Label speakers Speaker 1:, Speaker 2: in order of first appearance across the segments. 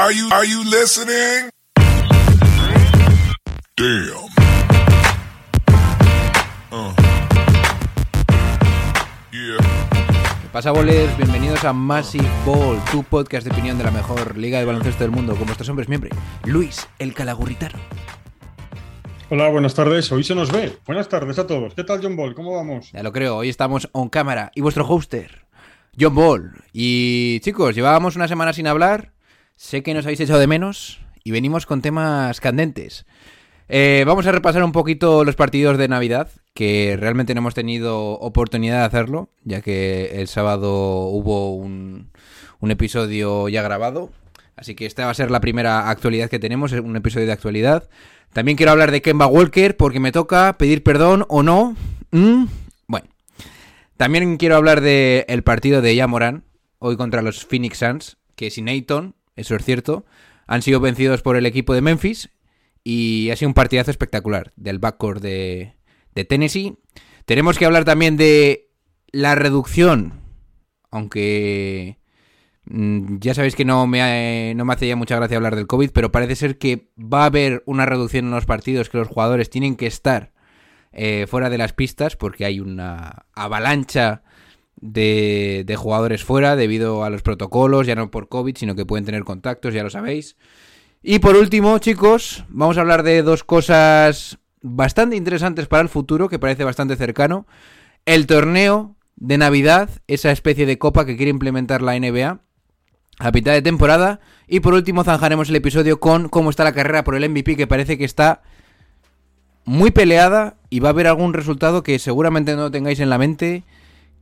Speaker 1: Are you, are you listening? Damn. Uh. Yeah.
Speaker 2: ¿Qué pasa, bolers? Bienvenidos a Massive Ball, tu podcast de opinión de la mejor liga de baloncesto del mundo, con vuestros hombres miembros. Luis, el calagurritano.
Speaker 3: Hola, buenas tardes. Hoy se nos ve. Buenas tardes a todos. ¿Qué tal, John Ball? ¿Cómo vamos?
Speaker 2: Ya lo creo, hoy estamos on cámara. Y vuestro hoster, John Ball. Y chicos, llevábamos una semana sin hablar. Sé que nos habéis echado de menos. Y venimos con temas candentes. Eh, vamos a repasar un poquito los partidos de Navidad, que realmente no hemos tenido oportunidad de hacerlo, ya que el sábado hubo un, episodio ya grabado. Así que esta va a ser la primera actualidad que tenemos, un episodio de actualidad. También quiero hablar de Kemba Walker, porque me toca pedir perdón o no. Mm, Bueno. También quiero hablar del el partido de Yamoran, hoy contra los Phoenix Suns, que sin Ayton, eso es cierto, han sido vencidos por el equipo de Memphis y ha sido un partidazo espectacular del backcourt de, de Tennessee. Tenemos que hablar también de la reducción, aunque mm, ya sabéis que no me, no me hace ya mucha gracia hablar del COVID, pero parece ser que va a haber una reducción en los partidos, que los jugadores tienen que estar eh, fuera de las pistas porque hay una avalancha de, jugadores fuera debido a los protocolos, ya no por COVID, sino que pueden tener contactos, ya lo sabéis. Y por último, chicos, vamos a hablar de dos cosas bastante interesantes para el futuro, que parece bastante cercano. El torneo de Navidad, esa especie de copa que quiere implementar la NBA a mitad de temporada. Y por último, zanjaremos el episodio con cómo está la carrera por el MVP, que parece que está muy peleada y va a haber algún resultado que seguramente no tengáis en la mente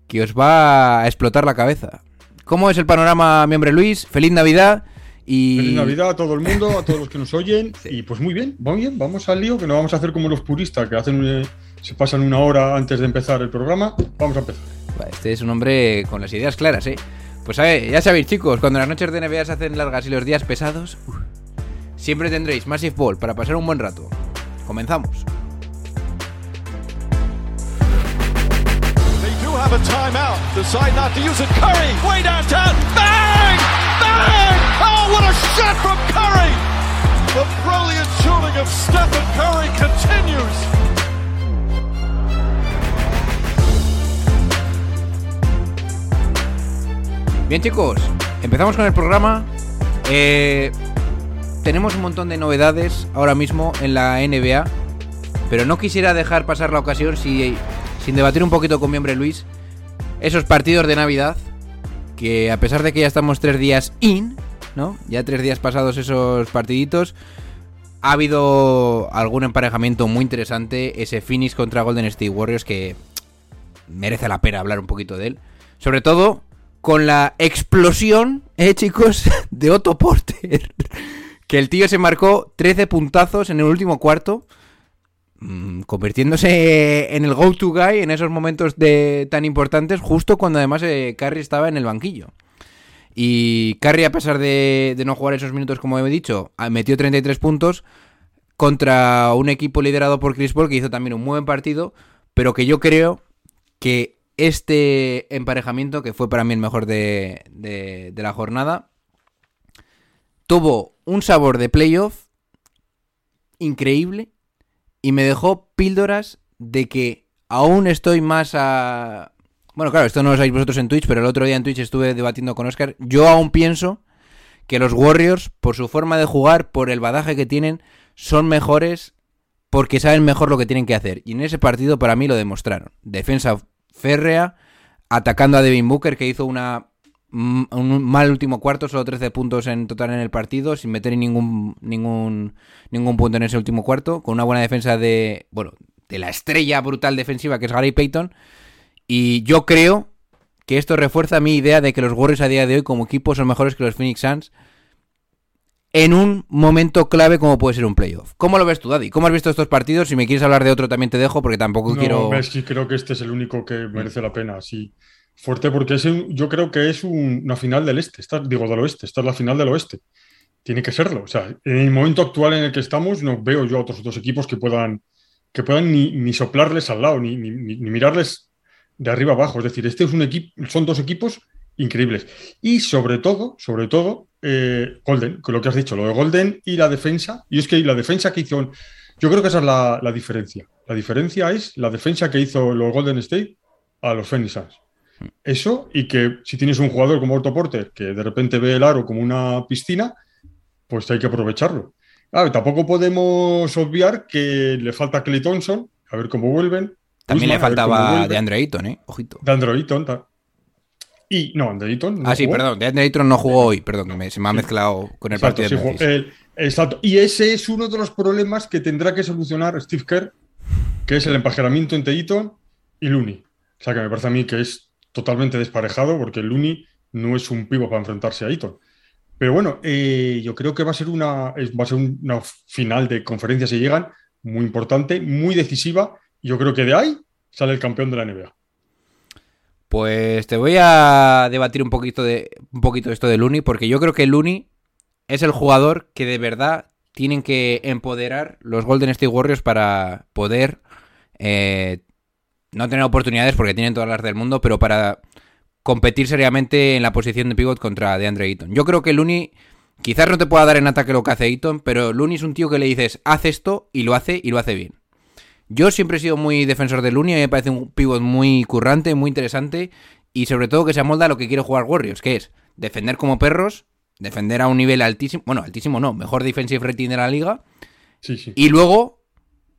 Speaker 2: que os va a explotar la cabeza. ¿Cómo es el panorama, mi hombre Luis? Feliz Navidad y...
Speaker 3: Feliz Navidad a todo el mundo, a todos los que nos oyen. Y pues muy bien, muy bien, vamos al lío, que no vamos a hacer como los puristas que hacen un- se pasan una hora antes de empezar el programa. Vamos a empezar.
Speaker 2: Este es un hombre con las ideas claras, ¿eh? Pues ver, ya sabéis, chicos, cuando las noches de NBA se hacen largas y los días pesados, siempre tendréis Massive Ball para pasar un buen rato. Comenzamos.
Speaker 4: Have a timeout. Decide not to use it. Curry, way downtown. Bang! Bang! Oh, what a shot from Curry! The brilliant shooting of Stephen Curry continues.
Speaker 2: Bien, chicos, empezamos con el programa. Eh, tenemos un montón de novedades ahora mismo en la NBA, pero no quisiera dejar pasar la ocasión si, sin debatir un poquito con mi hombre Luis esos partidos de Navidad, que a pesar de que ya estamos tres días in, ¿no? Ya tres días pasados esos partiditos, ha habido algún emparejamiento muy interesante, ese Phoenix contra Golden State Warriors que merece la pena hablar un poquito de él. Sobre todo con la explosión, eh, chicos, de Otto Porter. Que el tío se marcó 13 puntazos en el último cuarto, convirtiéndose en el go-to guy en esos momentos de, tan importantes, justo cuando además eh, estaba en el banquillo. Y Curry, a pesar de, no jugar esos minutos, como he dicho, ah, metió 33 puntos contra un equipo liderado por Chris Paul, que hizo también un muy buen partido, pero que yo creo que este emparejamiento, que fue para mí el mejor de- de la jornada, tuvo un sabor de playoff increíble y me dejó píldoras de que aún estoy más a... Bueno, claro, esto no lo sabéis vosotros en Twitch, pero el otro día en Twitch estuve debatiendo con Oscar. Yo aún pienso que los Warriors, por su forma de jugar, por el badaje que tienen, son mejores porque saben mejor lo que tienen que hacer. Y en ese partido para mí lo demostraron. Defensa férrea, atacando a Devin Booker, que hizo una un mal último cuarto, solo 13 puntos en total en el partido, sin meter ningún, ningún, ningún punto en ese último cuarto, con una buena defensa de, bueno, de la estrella brutal defensiva que es Gary Payton. Y yo creo que esto refuerza mi idea de que los Warriors a día de hoy como equipo son mejores que los Phoenix Suns en un momento clave como puede ser un playoff. ¿Cómo lo ves tú, Daddy? ¿Cómo has visto estos partidos? Si me quieres hablar de otro también te dejo porque tampoco
Speaker 3: No,
Speaker 2: quiero...
Speaker 3: ves, sí, creo que este es el único que merece la pena, sí. Fuerte porque es un- yo creo que es un- una final del este, esta- digo del oeste, esta es la final del oeste. Tiene que serlo. O sea, en el momento actual en el que estamos, no veo yo a otros dos equipos que puedan, que puedan ni, ni soplarles al lado, ni, ni- ni- ni mirarles de arriba abajo. Es decir, este es un equipo, son dos equipos increíbles. Y sobre todo, sobre todo, eh, Golden, con lo que has dicho, lo de Golden y la defensa. Y es que la defensa que hizo, yo creo que esa es la, la diferencia. La diferencia es la defensa que hizo los Golden State a los Phoenix Suns. Eso y que si tienes un jugador como Otto Porter que de repente ve el aro como una piscina, pues hay que aprovecharlo. Claro, tampoco podemos obviar que le falta Clay Thompson, a ver cómo vuelven.
Speaker 2: También le faltaba de Andre Ayton, ¿eh? Ojito.
Speaker 3: De Andrew Ayton, Y no, Andre Ayton. no
Speaker 2: ah, sí, perdón. De Andre Ayton no jugó hoy, perdón, que me- se me ha mezclado con el
Speaker 3: Exacto,
Speaker 2: partido de.
Speaker 3: El- exacto. Y ese es uno de los problemas que tendrá que solucionar Steve Kerr, que es el empajeramiento entre Eaton y Looney. O sea, que me parece a mí que es totalmente desparejado porque Looney no es un pivo para enfrentarse a Eaton. Pero bueno, eh, yo creo que va a ser una, va a ser una final de conferencia si llegan muy importante, muy decisiva. Yo creo que de ahí sale el campeón de la NBA.
Speaker 2: Pues te voy a debatir un poquito de un poquito esto de Looney, porque yo creo que Looney es el jugador que de verdad tienen que empoderar los Golden State Warriors para poder eh, no tener oportunidades porque tienen todas las del mundo, pero para competir seriamente en la posición de pivot contra DeAndre Ayton. Yo creo que Looney quizás no te pueda dar en ataque lo que hace Ayton, pero Looney es un tío que le dices, haz esto y lo hace y lo hace bien. Yo siempre he sido muy defensor de Looney, a mí me parece un pivot muy currante, muy interesante y sobre todo que se amolda a lo que quiere jugar Warriors, que es defender como perros, defender a un nivel altísimo, bueno, altísimo no, mejor defensive rating de la liga
Speaker 3: Sí, sí.
Speaker 2: y luego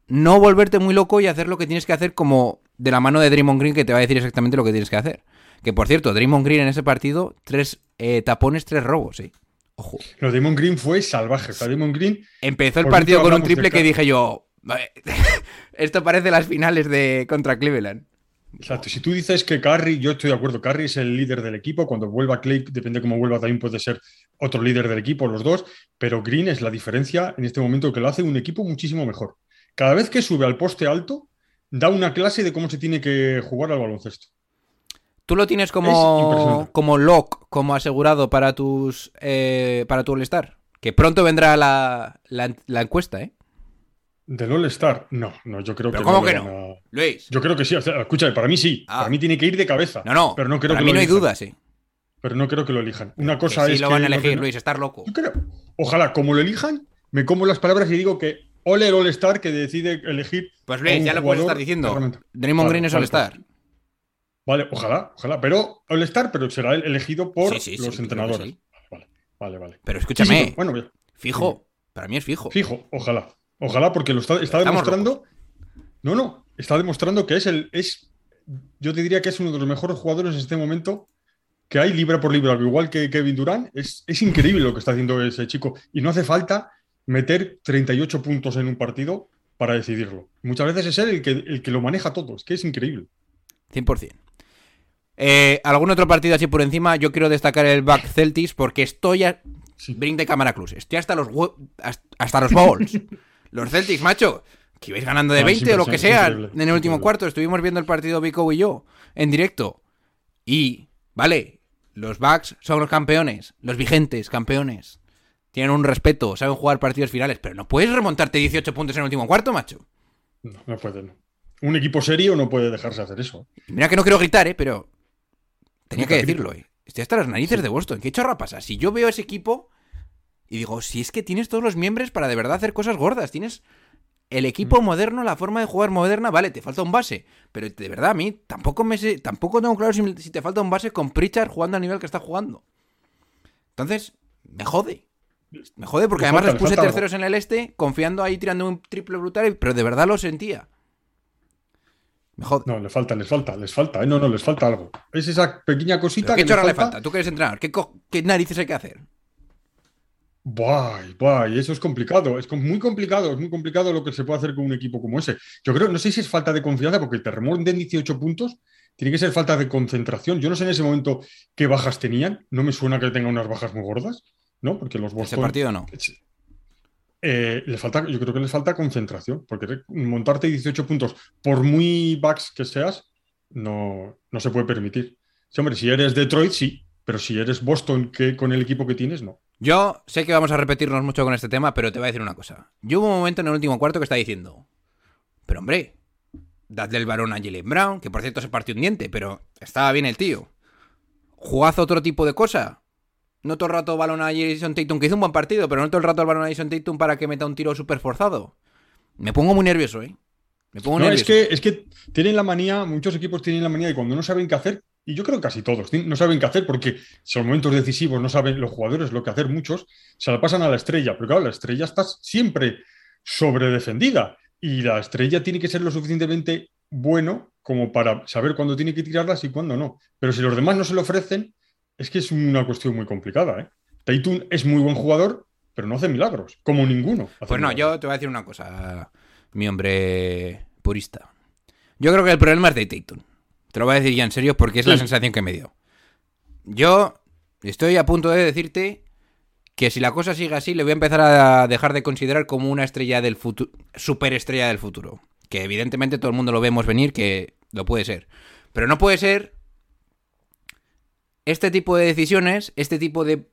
Speaker 2: no volverte muy loco y hacer lo que tienes que hacer como de la mano de Draymond Green que te va a decir exactamente lo que tienes que hacer. Que por cierto, Draymond Green en ese partido, tres eh, tapones, tres robos, sí. Ojo.
Speaker 3: Lo de Damon Green fue salvaje. O sea, Damon Green
Speaker 2: Empezó el partido con un triple que dije yo, "Vale, esto parece las finales de contra Cleveland.
Speaker 3: Exacto. Si tú dices que Curry, yo estoy de acuerdo, Curry es el líder del equipo. Cuando vuelva Clay, depende de cómo vuelva, también puede ser otro líder del equipo, los dos. Pero Green es la diferencia en este momento que lo hace un equipo muchísimo mejor. Cada vez que sube al poste alto, da una clase de cómo se tiene que jugar al baloncesto.
Speaker 2: Tú lo tienes
Speaker 3: Es
Speaker 2: como, como lock, como asegurado para tus eh, para tu All-Star. Que pronto vendrá la, la- la encuesta, ¿eh?
Speaker 3: Del All-Star, no, no, yo creo
Speaker 2: ¿Pero
Speaker 3: que
Speaker 2: cómo
Speaker 3: no.
Speaker 2: que no?
Speaker 3: a-
Speaker 2: Luis.
Speaker 3: Yo creo que sí. o sea, escúchame, para mí sí.
Speaker 2: Ah.
Speaker 3: Para mí tiene que ir de cabeza.
Speaker 2: No, no.
Speaker 3: Pero no creo
Speaker 2: para
Speaker 3: que
Speaker 2: mí
Speaker 3: lo
Speaker 2: no hay dudas, sí.
Speaker 3: Pero no creo que lo elijan. Una
Speaker 2: Que
Speaker 3: cosa
Speaker 2: sí
Speaker 3: es
Speaker 2: lo
Speaker 3: que
Speaker 2: van a elegir,
Speaker 3: no-
Speaker 2: Luis, estar loco.
Speaker 3: Yo creo, ojalá, como lo elijan, me como las palabras y digo que ole el All-Star que decide elegir.
Speaker 2: Pues Luis, ya lo puedes estar diciendo. Draymond
Speaker 3: Vale,
Speaker 2: Green es All-Star.
Speaker 3: Vale, ojalá, ojalá. Pero All-Star, pero será el elegido por
Speaker 2: Sí, sí, sí,
Speaker 3: los entrenadores. Vale, vale, vale.
Speaker 2: Pero escúchame,
Speaker 3: bueno,
Speaker 2: fijo. Para mí es fijo.
Speaker 3: Fijo, ojalá. Ojalá, porque lo está, demostrando. No, no, está demostrando que es el. Es, yo te diría que es uno de los mejores jugadores en este momento que hay libra por libra, al igual que Kevin Durant. Es, es increíble lo que está haciendo ese chico. Y no hace falta meter 38 puntos en un partido para decidirlo. Muchas veces es él el que, el que lo maneja todo. Es que es increíble.
Speaker 2: 100%. Eh, ¿Algún otro partido así por encima? Yo quiero destacar el Back Celtics porque estoy a...
Speaker 3: Sí.
Speaker 2: Bring de cámara cruz. Estoy hasta los hasta- los balls. los Celtics, macho. Que ibais ganando de
Speaker 3: No, es
Speaker 2: 20 o lo que sea en el último
Speaker 3: increíble.
Speaker 2: cuarto. Estuvimos viendo el partido Vico y yo en directo. Y, vale, los Bucks son los campeones. Los vigentes campeones. Tienen un respeto, saben jugar partidos finales. Pero no puedes remontarte 18 puntos en el último cuarto, macho.
Speaker 3: No, no puede, no. Un equipo serio no puede dejarse hacer eso.
Speaker 2: Mira que no quiero gritar, ¿eh? Pero tenía que decirlo, ¿eh? Estoy hasta las narices de Boston. ¿Qué chorra pasa? Si yo veo ese equipo y digo, si es que tienes todos los miembros para de verdad hacer cosas gordas, tienes el equipo moderno, la forma de jugar moderna, vale, te falta un base, pero de verdad a mí tampoco me sé, tampoco tengo claro si, si te falta un base con Pritchard jugando al nivel que está jugando. Entonces, me jode. Me jode porque
Speaker 3: Le
Speaker 2: además les
Speaker 3: le
Speaker 2: puse terceros en el este, confiando ahí tirando un triple brutal, pero de verdad lo sentía. Me jode.
Speaker 3: No, les falta, les falta, les falta. ¿eh? No, no, les falta algo. Es esa pequeña cosita
Speaker 2: ¿Pero ¿Qué
Speaker 3: que
Speaker 2: chorra le falta? ¿Tú que eres entrenador? ¿Qué, qué narices hay que hacer?
Speaker 3: Buah, buah, y eso es complicado, es muy complicado, es muy complicado lo que se puede hacer con un equipo como ese. Yo creo, no sé si es falta de confianza, porque te remonten 18 puntos, tiene que ser falta de concentración. Yo no sé en ese momento qué bajas tenían, no me suena que tenga unas bajas muy gordas, ¿no? Porque los
Speaker 2: Ese
Speaker 3: Boston...
Speaker 2: partido no.
Speaker 3: Eh, falta, yo creo que les falta concentración, porque montarte 18 puntos, por muy backs que seas, no, no se puede permitir. Sí, hombre, si eres Detroit, sí, pero si eres Boston, que con el equipo que tienes, no.
Speaker 2: Yo sé que vamos a repetirnos mucho con este tema, pero te voy a decir una cosa. Yo hubo un momento en el último cuarto que está diciendo, pero hombre, dadle el varón a Jalen Brown, que por cierto se partió un diente, pero estaba bien el tío. Jugad otro tipo de cosa. No todo el rato balón a Jason Tatum, que hizo un buen partido, pero no todo el rato el balón a Jason Tatum para que meta un tiro súper forzado. Me pongo muy nervioso, ¿eh? Me pongo
Speaker 3: No,
Speaker 2: nervioso.
Speaker 3: es que, es que tienen la manía, muchos equipos tienen la manía de cuando no saben qué hacer, y yo creo que casi todos, no saben qué hacer porque son momentos decisivos, no saben los jugadores lo que hacer, muchos se la pasan a la estrella, pero claro, la estrella está siempre sobredefendida y la estrella tiene que ser lo suficientemente bueno como para saber cuándo tiene que tirarlas y cuándo no. Pero si los demás no se lo ofrecen, es que es una cuestión muy complicada. ¿eh? Tatum es muy buen jugador, pero no hace milagros, como ninguno.
Speaker 2: Pues no,
Speaker 3: milagros.
Speaker 2: yo te voy a decir una cosa, mi hombre purista. Yo creo que el problema es de Tatum. Te lo voy a decir ya en serio porque es la sensación que me dio. Yo estoy a punto de decirte que si la cosa sigue así, le voy a empezar a dejar de considerar como una estrella del futuro, superestrella del futuro. Que evidentemente todo el mundo lo vemos venir, que lo puede ser. Pero no puede ser este tipo de decisiones, este tipo de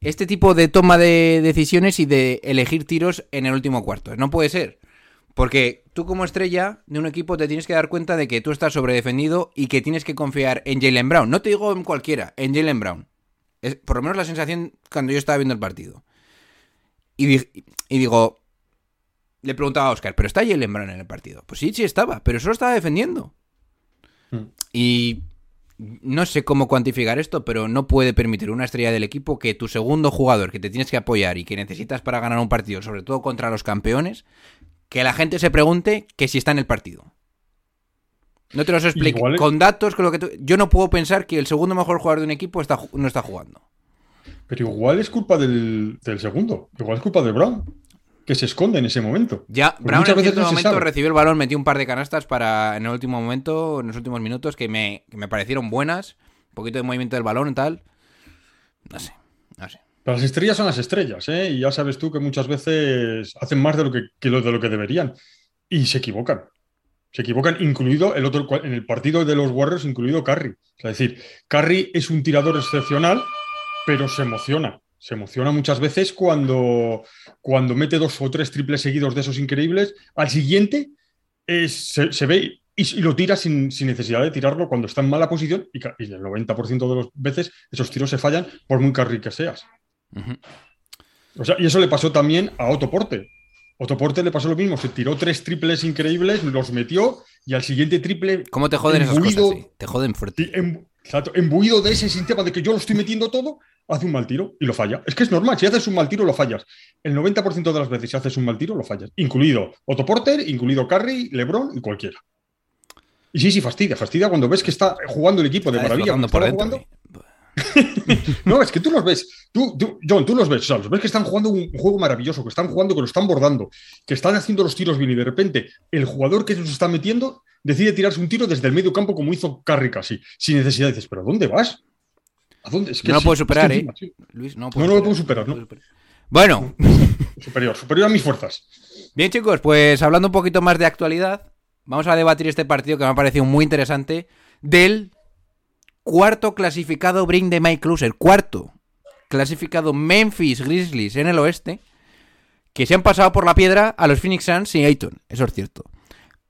Speaker 2: este tipo de toma de decisiones y de elegir tiros en el último cuarto. No puede ser. Porque tú como estrella de un equipo te tienes que dar cuenta de que tú estás sobredefendido y que tienes que confiar en Jalen Brown. No te digo en cualquiera, en Jalen Brown. Es por lo menos la sensación cuando yo estaba viendo el partido. Y, di- y digo, le preguntaba a Oscar, ¿pero está Jalen Brown en el partido? Pues sí, sí estaba, pero solo estaba defendiendo.
Speaker 3: Mm.
Speaker 2: Y no sé cómo cuantificar esto, pero no puede permitir una estrella del equipo que tu segundo jugador que te tienes que apoyar y que necesitas para ganar un partido, sobre todo contra los campeones, que la gente se pregunte que si está en el partido. No te los explico.
Speaker 3: Igual
Speaker 2: Con datos, con lo que tú- Yo no puedo pensar que el segundo mejor jugador de un equipo está, no está jugando.
Speaker 3: Pero igual es culpa del, del segundo, igual es culpa de Brown, que se esconde en ese momento.
Speaker 2: Ya,
Speaker 3: Porque
Speaker 2: Brown
Speaker 3: muchas
Speaker 2: en
Speaker 3: veces no
Speaker 2: momento recibió el balón, metió un par de canastas para en el último momento, en los últimos minutos, que me, que me parecieron buenas. Un poquito de movimiento del balón y tal. No sé, no sé.
Speaker 3: Pero las estrellas son las estrellas, ¿eh? Y ya sabes tú que muchas veces hacen más de lo que, que lo, de lo que deberían. Y se equivocan. Se equivocan, incluido el otro en el partido de los Warriors, incluido Curry. Es decir, Curry es un tirador excepcional, pero se emociona. Se emociona muchas veces cuando, cuando mete dos o tres triples seguidos de esos increíbles. Al siguiente es- se, se ve y, y lo tira sin, sin necesidad de tirarlo cuando está en mala posición. Y, y el 90% de las veces esos tiros se fallan por muy Curry que seas. O sea, y eso le pasó también a Otto Porte. Otto Porte le pasó lo mismo, se tiró tres triples increíbles, los metió y al siguiente triple,
Speaker 2: ¿Cómo te joden esas cosas? sí? Te joden fuerte.
Speaker 3: em- exacto, embuido de ese sistema de que yo lo estoy metiendo todo, hace un mal tiro y lo falla. Es que es normal, si haces un mal tiro lo fallas. El 90% de las veces si haces un mal tiro lo fallas, incluido Otto Porter, incluido Curry, LeBron y cualquiera. Y sí, sí, fastidia, fastidia cuando ves que está jugando el equipo de maravilla. cuando
Speaker 2: por
Speaker 3: está jugando,
Speaker 2: eh.
Speaker 3: no, es que tú los ves. Tú, tú- John, tú los ves. O sea, los ves que están jugando un juego maravilloso, que están jugando, que lo están bordando, que están haciendo los tiros bien y de repente el jugador que se está metiendo decide tirarse un tiro desde el medio campo como hizo Curry casi, sin necesidad. dices, ¿pero dónde vas? ¿A dónde? Es
Speaker 2: No lo
Speaker 3: sí,
Speaker 2: puedes
Speaker 3: es que
Speaker 2: superar,
Speaker 3: encima,
Speaker 2: ¿eh?
Speaker 3: sí.
Speaker 2: Luis, no,
Speaker 3: No, no lo puedo superar, no.
Speaker 2: puedo. Bueno,
Speaker 3: Superior, superior a mis fuerzas.
Speaker 2: bien chicos, pues hablando un poquito más de actualidad, vamos a debatir este partido que me ha parecido muy interesante del cuarto clasificado Bring de Mike Closer, cuarto clasificado Memphis Grizzlies en el oeste, que se han pasado por la piedra a los Phoenix Suns y Ayton, eso es cierto.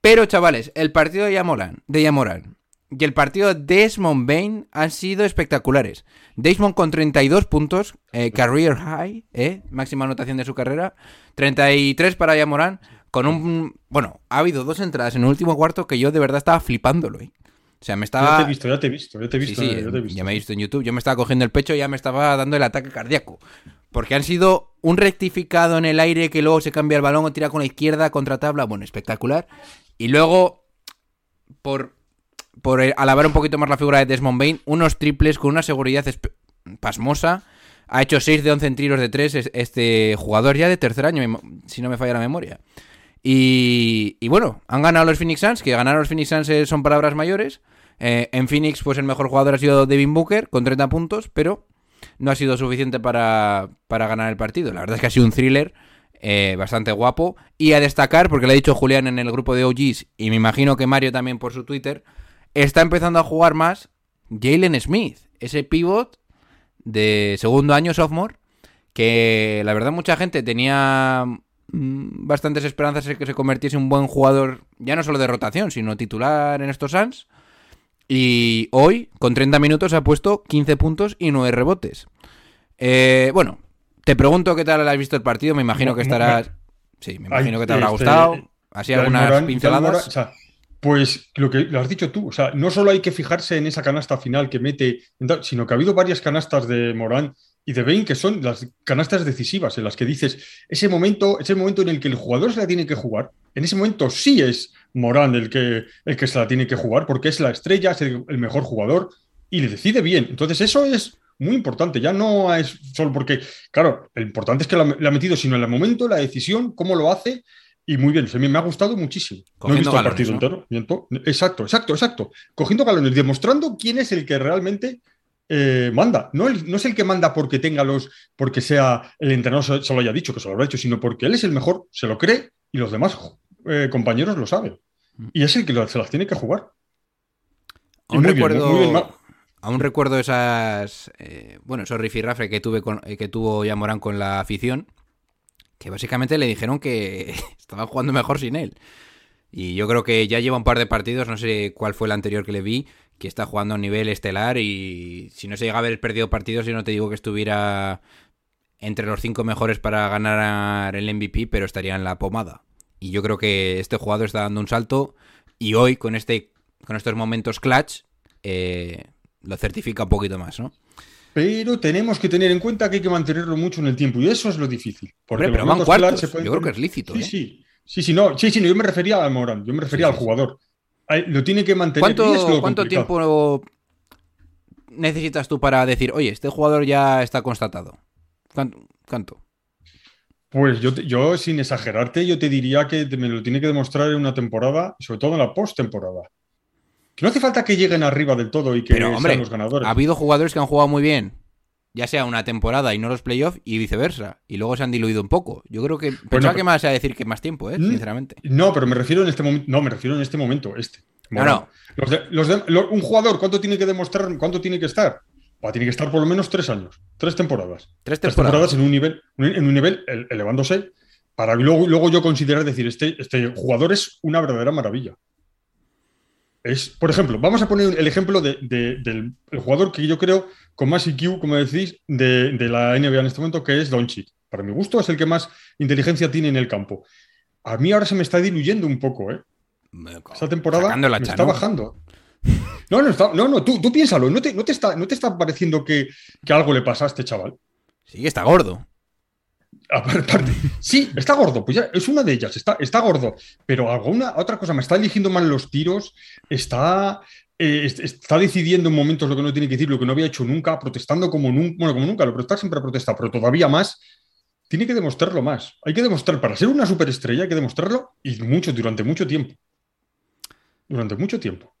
Speaker 2: Pero chavales, el partido de Yamoran, de Yamoran y el partido de Desmond Bain han sido espectaculares. Desmond con 32 puntos, eh, career high, eh, máxima anotación de su carrera. 33 para Yamoran, con un... Bueno, ha habido dos entradas en el último cuarto que yo de verdad estaba flipándolo. eh. O sea, me
Speaker 3: Ya
Speaker 2: estaba...
Speaker 3: te he visto, ya te he visto, ya te he
Speaker 2: Sí,
Speaker 3: visto.
Speaker 2: sí,
Speaker 3: ya te he visto.
Speaker 2: ya me he visto en YouTube. Yo me estaba cogiendo el pecho y ya me estaba dando el ataque cardíaco. Porque han sido un rectificado en el aire que luego se cambia el balón o tira con la izquierda contra tabla. Bueno, espectacular. Y luego, por, por eh, alabar un poquito más la figura de Desmond Bain, unos triples con una seguridad pasmosa. Ha hecho 6 de 11 en tiros de 3 este jugador ya de tercer año, si no me falla la memoria. Y, y bueno, han ganado los Phoenix Suns, que ganar los Phoenix Suns son palabras mayores. Eh, en Phoenix, pues el mejor jugador ha sido Devin Booker, con 30 puntos, pero no ha sido suficiente para, para ganar el partido. La verdad es que ha sido un thriller eh, bastante guapo. Y a destacar, porque le ha dicho Julián en el grupo de OGs, y me imagino que Mario también por su Twitter, está empezando a jugar más Jalen Smith, ese pivot de segundo año sophomore, que la verdad mucha gente tenía mm, bastantes esperanzas en que se convirtiese en un buen jugador, ya no solo de rotación, sino titular en estos Suns. Y hoy, con 30 minutos, ha puesto 15 puntos y 9 rebotes. Eh, bueno, te pregunto qué tal has visto el partido. Me imagino que estarás. Sí, me imagino que te habrá
Speaker 3: Este,
Speaker 2: gustado. Así
Speaker 3: Ya el
Speaker 2: algunas pinceladas.
Speaker 3: Pues lo que lo has dicho tú, o sea, no solo hay que fijarse en esa canasta final que mete, sino que ha habido varias canastas de Morán y de Bain que son las canastas decisivas en las que dices, ese momento, ese momento en el que el jugador se la tiene que jugar, en ese momento sí es Morán el que, el que se la tiene que jugar, porque es la estrella, es el, mejor jugador y le decide bien. Entonces eso es muy importante, ya no es solo porque, claro, lo importante es que la, la ha metido, sino en el momento, la decisión, cómo lo hace y muy bien, me ha gustado muchísimo. no he
Speaker 2: Cogiendo
Speaker 3: visto el partido
Speaker 2: ¿no?
Speaker 3: entero. Exacto, exacto, exacto. Cogiendo galones, demostrando quién es el que realmente eh, manda. No, el- no es el que manda porque tenga los, porque sea el entrenador se, lo haya dicho, que se lo habrá hecho, sino porque él es el mejor, se lo cree y los demás eh, compañeros lo saben. Y es el que lo- se las tiene que jugar.
Speaker 2: Aún
Speaker 3: muy bien,
Speaker 2: recuerdo,
Speaker 3: muy bien, Ma-
Speaker 2: aún recuerdo esas, eh, bueno, esos rifirrafes que tuve con, que tuvo ya Morán con la afición, que básicamente le dijeron que estaban jugando mejor sin él. Y yo creo que ya lleva un par de partidos, no sé cuál fue el anterior que le vi, que está jugando a nivel estelar y si no se llega a haber perdido partidos, yo no te digo que estuviera entre los cinco mejores para ganar el MVP, pero estaría en la pomada. Y yo creo que este jugador está dando un salto y hoy con este con estos momentos clutch eh, lo certifica un poquito más, ¿no?
Speaker 3: Pero tenemos que tener en cuenta que hay que mantenerlo mucho en el tiempo y eso es lo difícil. Porque
Speaker 2: Hombre, pero van
Speaker 3: momentos
Speaker 2: cuartos.
Speaker 3: clutch se pueden
Speaker 2: Yo creo que es lícito,
Speaker 3: Sí,
Speaker 2: ¿eh?
Speaker 3: sí. Sí, sí, no, sí, sí, no, yo me refería a Morán, yo me refería
Speaker 2: Sí,
Speaker 3: al
Speaker 2: sí,
Speaker 3: jugador. Lo tiene que mantener.
Speaker 2: ¿Cuánto, cuánto tiempo necesitas tú para decir, oye, este jugador ya está constatado? ¿Cuánto? cuánto?
Speaker 3: Pues yo, te- yo, sin exagerarte, yo te diría que me lo tiene que demostrar en una temporada, sobre todo en la postemporada. Que no hace falta que lleguen arriba del todo y que
Speaker 2: Pero, hombre,
Speaker 3: sean los ganadores.
Speaker 2: Ha habido jugadores que han jugado muy bien, ya sea una temporada y no los playoffs, y viceversa. Y luego se han diluido un poco. Yo creo que. Pensaba
Speaker 3: pero-
Speaker 2: que me vas a decir que más tiempo, ¿eh?
Speaker 3: ¿Mm?
Speaker 2: Sinceramente.
Speaker 3: No, pero me refiero en este momento. No, me refiero en este momento, este.
Speaker 2: No, no.
Speaker 3: Los de- los de- lo- un jugador, ¿cuánto tiene que demostrar? ¿Cuánto tiene que estar? Pues tiene que estar por lo menos tres años, tres temporadas.
Speaker 2: Tres
Speaker 3: Tres
Speaker 2: temporadas.
Speaker 3: temporadas en un nivel, en un nivel el- elevándose, para luego, luego yo considerar decir, este, este jugador es una verdadera maravilla. Es, por ejemplo, vamos a poner el ejemplo de- de- del el jugador que yo creo con más IQ, como decís, de, de la NBA en este momento, que es Doncic. Para mi gusto es el que más inteligencia tiene en el campo. A mí ahora se me está diluyendo un poco, ¿eh? Esta temporada me está bajando. No, no, está- no, no, tú, tú piénsalo, ¿no te, no te está, no te está pareciendo que, que algo le pasa a este chaval?
Speaker 2: Sí, está gordo.
Speaker 3: Aparte, sí, está gordo, pues ya es una de ellas, está, está gordo, pero alguna otra cosa, me está eligiendo mal los tiros, está, eh, est- está decidiendo en momentos lo que no tiene que decir, lo que no había hecho nunca, protestando como nunca, bueno, como nunca, lo protesta siempre protesta, pero todavía más, tiene que demostrarlo más. Hay que demostrar, para ser una superestrella, hay que demostrarlo y mucho, durante mucho tiempo. Durante mucho tiempo.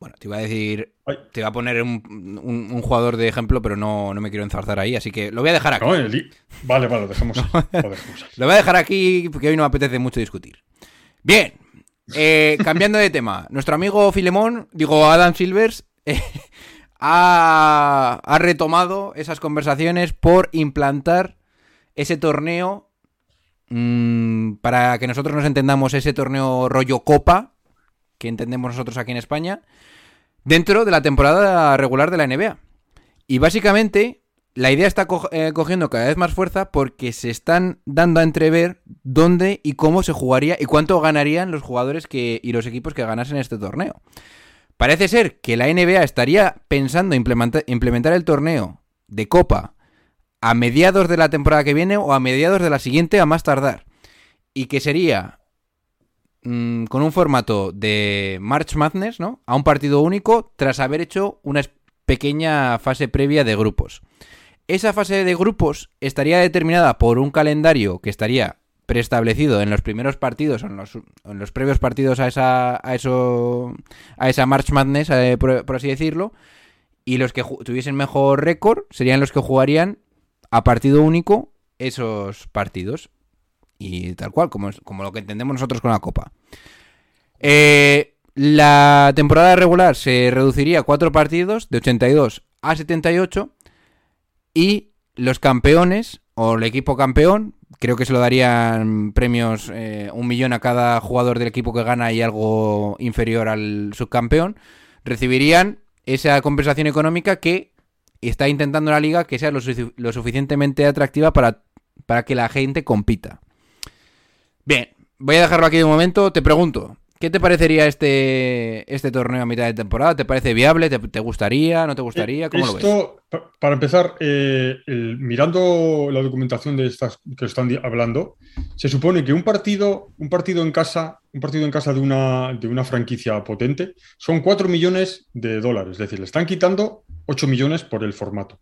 Speaker 2: Bueno, te iba a decir.
Speaker 3: Ay.
Speaker 2: Te iba a poner un, un- un jugador de ejemplo, pero no, no me quiero enzarzar ahí, así que lo voy a dejar aquí.
Speaker 3: No, el Vale, vale, lo dejamos ahí, lo dejamos ahí.
Speaker 2: Lo voy a dejar aquí porque hoy no me apetece mucho discutir. Bien, eh, cambiando de tema. Nuestro amigo Filemón, digo Adam Silvers, eh, ha, ha retomado esas conversaciones por implantar ese torneo. mm, para que nosotros nos entendamos, ese torneo rollo Copa, que entendemos nosotros aquí en España, dentro de la temporada regular de la NBA. Y básicamente la idea está eh, cogiendo cada vez más fuerza porque se están dando a entrever dónde y cómo se jugaría y cuánto ganarían los jugadores que, y los equipos que ganasen este torneo. Parece ser que la NBA estaría pensando implementa- implementar el torneo de Copa a mediados de la temporada que viene o a mediados de la siguiente a más tardar. Y que sería mm, con un formato de March Madness, ¿no? A un partido único tras haber hecho una pequeña fase previa de grupos. Esa fase de grupos estaría determinada por un calendario que estaría preestablecido en los primeros partidos, en los, en los previos partidos a esa, a eso, a esa March Madness, eh, por, por así decirlo, y los que tuviesen mejor récord serían los que jugarían a partido único esos partidos. Y tal cual, como, es- como lo que entendemos nosotros con la Copa. Eh, la temporada regular se reduciría a cuatro partidos, de 82 a 78, y los campeones, o el equipo campeón, creo que se lo darían premios eh, un millón a cada jugador del equipo que gana y algo inferior al subcampeón, recibirían esa compensación económica que está intentando la liga que sea lo, lo suficientemente atractiva para, para que la gente compita. Bien, voy a dejarlo aquí de momento. Te pregunto, ¿qué te parecería este, este torneo a mitad de temporada? ¿Te parece viable? ¿Te, gustaría? ¿No te gustaría? ¿Cómo lo ves?
Speaker 3: Esto, pa- para empezar, eh, mirando la documentación de estas que están hablando, se supone que un partido, un partido en casa, un partido en casa de una, de una franquicia potente, son 4 millones de dólares. Es decir, le están quitando 8 millones por el formato.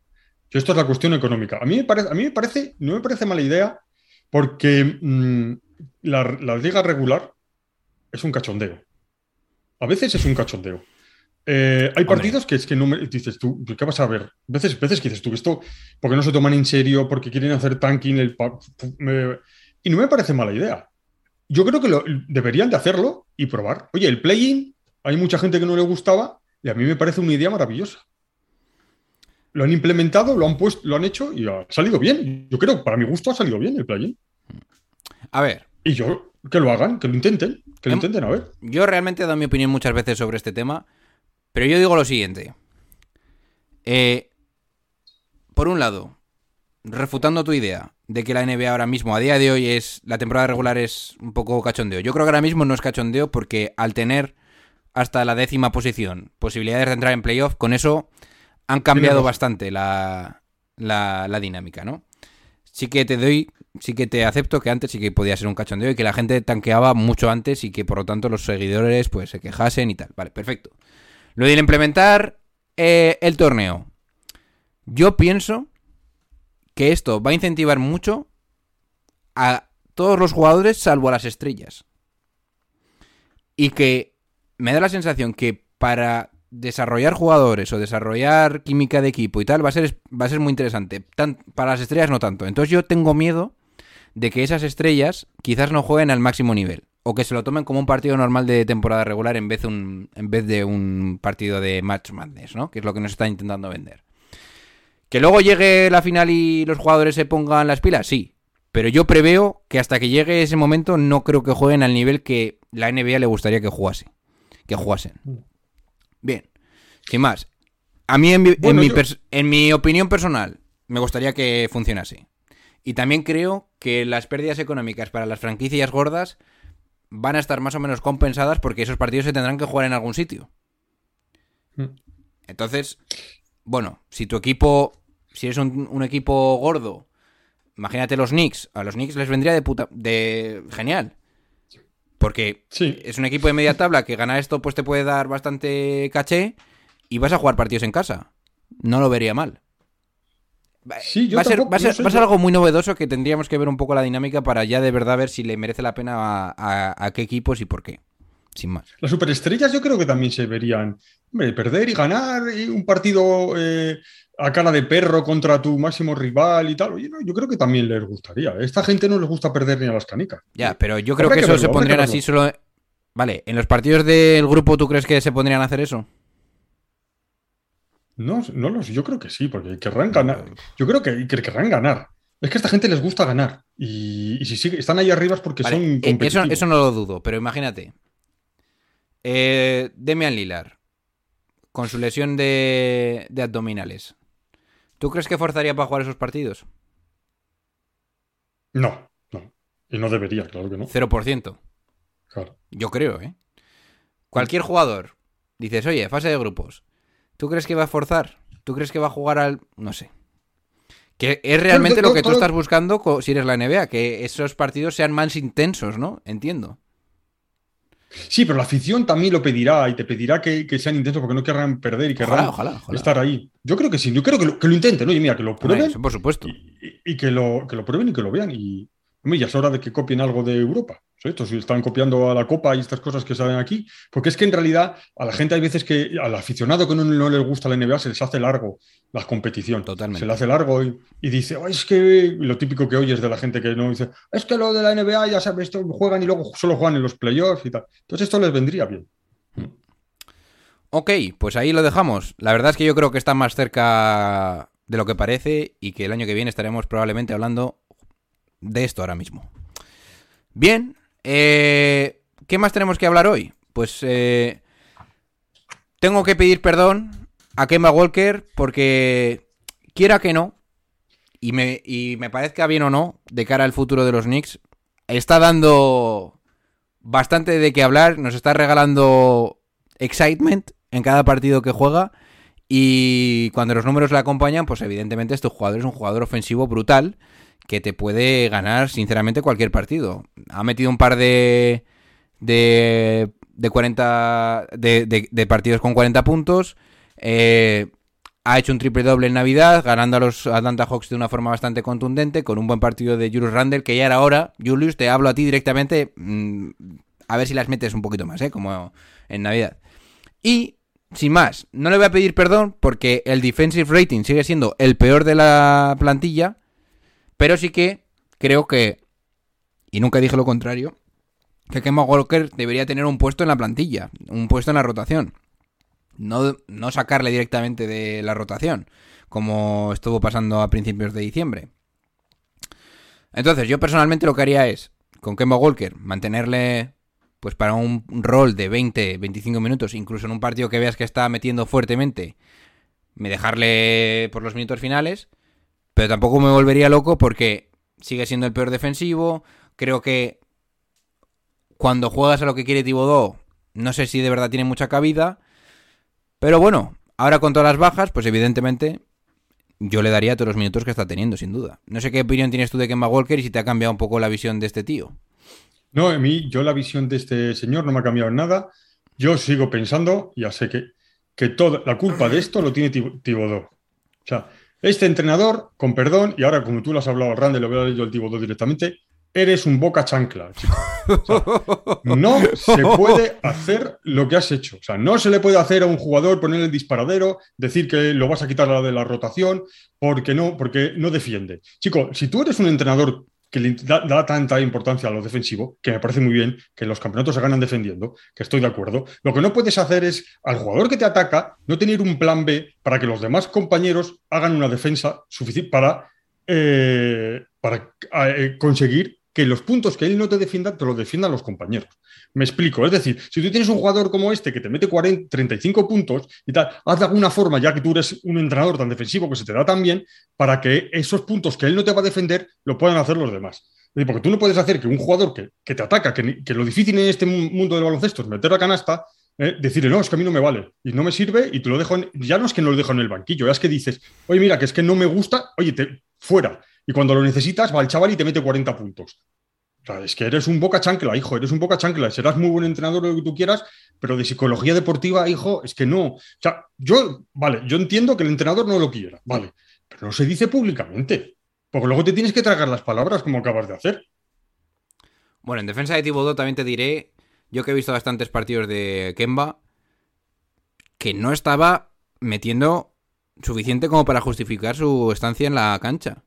Speaker 3: Y esto es la cuestión económica. A mí me parece, a mí me parece, no me parece mala idea, porque mm, la, la liga regular es un cachondeo. A veces es un cachondeo. Eh, hay
Speaker 2: Hombre.
Speaker 3: partidos que es que no me dices tú, ¿qué vas a ver? Veces, veces que dices tú, esto, porque no se toman en serio, porque quieren hacer tanking, el pa- me- y no me parece mala idea. Yo creo que lo- deberían de hacerlo y probar. Oye, el play-in, hay mucha gente que no le gustaba y a mí me parece una idea maravillosa. Lo han implementado, lo han puesto, lo han hecho y ha salido bien. Yo creo, para mi gusto, ha salido bien el play-in.
Speaker 2: A ver,
Speaker 3: Y yo, que lo hagan, que lo intenten, que lo
Speaker 2: Em-
Speaker 3: intenten, a ver.
Speaker 2: Yo realmente he dado mi opinión muchas veces sobre este tema, pero yo digo lo siguiente. Eh, por un lado, refutando tu idea de que la NBA ahora mismo, a día de hoy, es la temporada regular es un poco cachondeo. Yo creo que ahora mismo no es cachondeo porque al tener hasta la décima posición posibilidades de entrar en playoff, con eso han cambiado bastante la, la, la dinámica, ¿no? Sí que te doy, sí que te acepto que antes sí que podía ser un cachondeo y que la gente tanqueaba mucho antes y que por lo tanto los seguidores pues se quejasen y tal. Vale, perfecto. Lo de implementar eh, el torneo. Yo pienso que esto va a incentivar mucho a todos los jugadores salvo a las estrellas. Y que me da la sensación que para desarrollar jugadores o desarrollar química de equipo y tal va a ser, va a ser muy interesante. Para las estrellas no tanto. Entonces yo tengo miedo de que esas estrellas quizás no jueguen al máximo nivel. O que se lo tomen como un partido normal de temporada regular en vez de un, en vez de un partido de match madness, ¿no? Que es lo que nos está intentando vender. Que luego llegue la final y los jugadores se pongan las pilas, sí. Pero yo preveo que hasta que llegue ese momento no creo que jueguen al nivel que la NBA le gustaría que jugase. Que jugasen. Bien. Sin más. A mí, en mi, en mi
Speaker 3: yo-
Speaker 2: en mi opinión personal, me gustaría que funcionase. Y también creo que las pérdidas económicas para las franquicias gordas van a estar más o menos compensadas porque esos partidos se tendrán que jugar en algún sitio.
Speaker 3: Mm.
Speaker 2: Entonces, bueno, si tu equipo, si eres un, un equipo gordo, imagínate los Knicks, a los Knicks les vendría de puta, de genial. Porque
Speaker 3: Sí,
Speaker 2: es un equipo de media tabla que ganar esto pues te puede dar bastante caché y vas a jugar partidos en casa. No lo vería mal. Va,
Speaker 3: Sí, yo
Speaker 2: va a ser,
Speaker 3: tampoco,
Speaker 2: va a ser- va a ser
Speaker 3: yo-
Speaker 2: algo muy novedoso que tendríamos que ver un poco la dinámica para ya de verdad ver si le merece la pena a, a- a qué equipos y por qué. Sin más.
Speaker 3: Las superestrellas yo creo que también se verían. Hombre, perder y ganar y un partido eh, a cara de perro contra tu máximo rival y tal. Oye, no, yo creo que también les gustaría. A esta gente no les gusta perder ni a las canicas.
Speaker 2: Ya, pero yo creo que,
Speaker 3: que
Speaker 2: eso
Speaker 3: verlo,
Speaker 2: se pondrían así solo. Vale, ¿en los partidos del grupo tú crees que se pondrían a hacer eso?
Speaker 3: No, no lo sé, yo creo que sí, porque querrán ganar. Yo creo que, que querrán ganar. Es que a esta gente les gusta ganar. Y, y si sigue- están ahí arriba es porque
Speaker 2: Vale,
Speaker 3: son
Speaker 2: eh, eso, eso no lo dudo, pero imagínate. Eh, Demian Lilar, con su lesión de, de abdominales. ¿Tú crees que forzaría para jugar esos partidos?
Speaker 3: No, no. Y no debería, claro que no.
Speaker 2: 0%.
Speaker 3: Claro.
Speaker 2: Yo creo, ¿eh? Cualquier jugador, dices, oye, fase de grupos. ¿Tú crees que va a forzar? ¿Tú crees que va a jugar al... no sé. Que es realmente lo que tú estás buscando si eres la NBA, que esos partidos sean más intensos, ¿no? Entiendo.
Speaker 3: Sí, pero la afición también lo pedirá y te pedirá que, que sean intensos porque no querrán perder y querrán
Speaker 2: Ojalá, ojalá, ojalá.
Speaker 3: estar ahí. Yo creo que sí, yo creo que lo, que lo intenten, oye, mira, que lo prueben
Speaker 2: por supuesto.
Speaker 3: y, y- y que, lo, que lo prueben y que lo vean. Y hombre, ya es hora de que copien algo de Europa. ¿sí? Estos están copiando a la Copa y estas cosas que salen aquí. Porque es que en realidad a la gente hay veces que al aficionado que no, no les gusta la NBA se les hace largo la competición.
Speaker 2: Totalmente.
Speaker 3: Se le hace largo y, y dice, "Ay, es que lo típico que oyes de la gente que no dice, es que lo de la NBA ya sabes, esto juegan y luego solo juegan en los playoffs y tal. Entonces esto les vendría bien.
Speaker 2: Ok, pues ahí lo dejamos. La verdad es que yo creo que está más cerca de lo que parece y que el año que viene estaremos probablemente hablando de esto ahora mismo. Bien, eh, ¿qué más tenemos que hablar hoy? Pues eh, tengo que pedir perdón a Kemba Walker porque quiera que no, y me, y me parezca bien o no, de cara al futuro de los Knicks, está dando bastante de qué hablar, nos está regalando excitement en cada partido que juega. Y cuando los números le acompañan, pues evidentemente este jugador es un jugador ofensivo brutal que te puede ganar sinceramente cualquier partido. Ha metido un par de de, de 40 de, de, partidos con 40 puntos. Eh, ha hecho un triple doble en Navidad, ganando a los Atlanta Hawks de una forma bastante contundente, con un buen partido de Julius Randle, que ya era hora. Julius, te hablo a ti directamente, mm, a ver si las metes un poquito más, ¿eh? Como en Navidad. Y, sin más, no le voy a pedir perdón porque el defensive rating sigue siendo el peor de la plantilla, pero sí que creo que, y nunca dije lo contrario, que Kemba Walker debería tener un puesto en la plantilla, un puesto en la rotación. No, no sacarle directamente de la rotación, como estuvo pasando a principios de diciembre. Entonces, yo personalmente lo que haría es, con Kemba Walker, mantenerle pues para un rol de 20, 25 minutos, incluso en un partido que veas que está metiendo fuertemente, me dejarle por los minutos finales, pero tampoco me volvería loco porque sigue siendo el peor defensivo, creo que cuando juegas a lo que quiere Tibodó, no sé si de verdad tiene mucha cabida, pero bueno, ahora con todas las bajas, pues evidentemente yo le daría todos los minutos que está teniendo, sin duda. No sé qué opinión tienes tú de Kemba Walker y si te ha cambiado un poco la visión de este tío.
Speaker 3: No, a mí, yo la visión de este señor no me ha cambiado nada. Yo sigo pensando, ya sé que, que toda la culpa de esto lo tiene Tibodó. O sea, este entrenador, con perdón, y ahora como tú lo has hablado al Rande, lo veo yo el Tibodó directamente, eres un boca chancla, chico. no se puede hacer lo que has hecho. O sea, no se le puede hacer a un jugador poner el disparadero, decir que lo vas a quitar de la rotación, porque no, porque no defiende. Chico, si tú eres un entrenador que le da, tanta importancia a lo defensivo, que me parece muy bien, que los campeonatos se ganan defendiendo, que estoy de acuerdo. Lo que no puedes hacer es al jugador que te ataca no tener un plan B para que los demás compañeros hagan una defensa suficiente para, eh, para eh, conseguir que los puntos que él no te defienda, te los defiendan los compañeros. Me explico, es decir, si tú tienes un jugador como este que te mete 40, 35 puntos y tal, haz de alguna forma, ya que tú eres un entrenador tan defensivo que se te da tan bien, para que esos puntos que él no te va a defender lo puedan hacer los demás. Porque tú no puedes hacer que un jugador que, te ataca, que, lo difícil en este mundo del baloncesto es meter la canasta, eh, decirle, no, es que a mí no me vale y no me sirve y te lo dejo en, ya no es que no lo dejo en el banquillo, ya es que dices, oye, mira, que es que no me gusta, oye, fuera. Y cuando lo necesitas, va el chaval y te mete 40 puntos. O sea, es que eres un boca chancla, hijo, eres un boca chancla. Serás muy buen entrenador, lo que tú quieras, pero de psicología deportiva, hijo, es que no. O sea, yo, vale, yo entiendo que el entrenador no lo quiera, vale, pero no se dice públicamente. Porque luego te tienes que tragar las palabras como acabas de hacer.
Speaker 2: Bueno, en defensa de Tibodó también te diré, yo que he visto bastantes partidos de Kemba, que no estaba metiendo suficiente como para justificar su estancia en la cancha.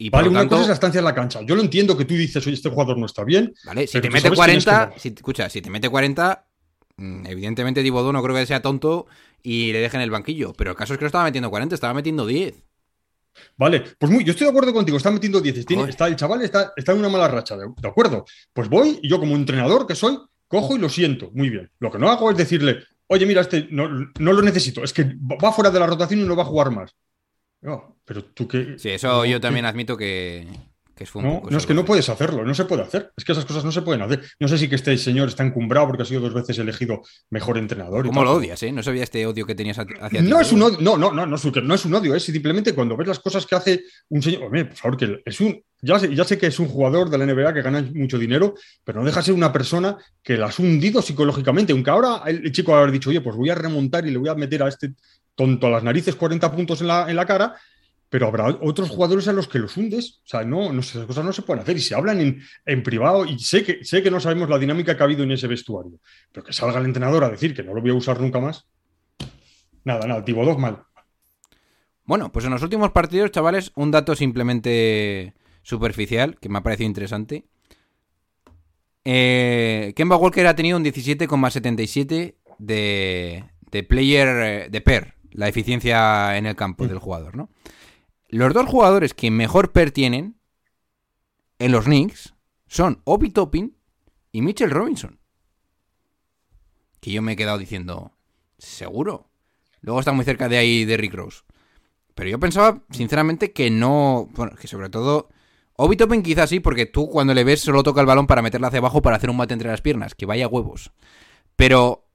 Speaker 3: Y vale, una cosa es la estancia en la cancha. Yo lo entiendo que tú dices, oye, este jugador no está bien.
Speaker 2: Vale, si te mete 40, si, escucha, si te mete 40, mm, evidentemente Dibodó no creo que sea tonto y le dejen el banquillo. Pero el caso es que no estaba metiendo 40, estaba metiendo 10.
Speaker 3: Vale, pues muy, yo estoy de acuerdo contigo, está metiendo 10. está, el chaval está, está en una mala racha, de, de, acuerdo. Pues voy y yo como entrenador que soy, cojo y lo siento, muy bien. Lo que no hago es decirle, oye, mira, este no, no lo necesito, es que va fuera de la rotación y no va a jugar más. No, pero tú que.
Speaker 2: Sí, eso yo también admito que, es
Speaker 3: No, no es que no puedes hacerlo, no se puede hacer. Es que esas cosas no se pueden hacer. No sé si que este señor está encumbrado porque ha sido dos veces elegido mejor entrenador.
Speaker 2: ¿Cómo lo odias, eh? No sabía este odio que tenías hacia
Speaker 3: No es un odio, no, no, no, no, no es un odio, es simplemente cuando ves las cosas que hace un señor. Hombre, por favor, que es un. Ya sé, ya sé que es un jugador de la NBA que gana mucho dinero, pero no deja de ser una persona que la has hundido psicológicamente. Aunque ahora el chico ha dicho, oye, pues voy a remontar y le voy a meter a este tonto a las narices 40 puntos en la, en la cara, pero habrá otros jugadores a los que los hundes. O sea, no, no esas cosas no se pueden hacer y se hablan en, en, privado. Y sé que, sé que no sabemos la dinámica que ha habido en ese vestuario, pero que salga el entrenador a decir que no lo voy a usar nunca más. Nada, nada, Tibodov mal.
Speaker 2: Bueno, pues en los últimos partidos, chavales, un dato simplemente superficial que me ha parecido interesante. Eh, Kemba Walker ha tenido un 17,77 de, de player eh, de per, la eficiencia en el campo del jugador, ¿no? Los dos jugadores que mejor per tienen en los Knicks son Obi Toppin y Mitchell Robinson. Que yo me he quedado diciendo, seguro. Luego está muy cerca de ahí de Rick Rose. Pero yo pensaba, sinceramente, que no. Bueno, que sobre todo. Obi Toppin quizás sí, porque tú cuando le ves solo toca el balón para meterla hacia abajo para hacer un mate entre las piernas. Que vaya huevos. Pero.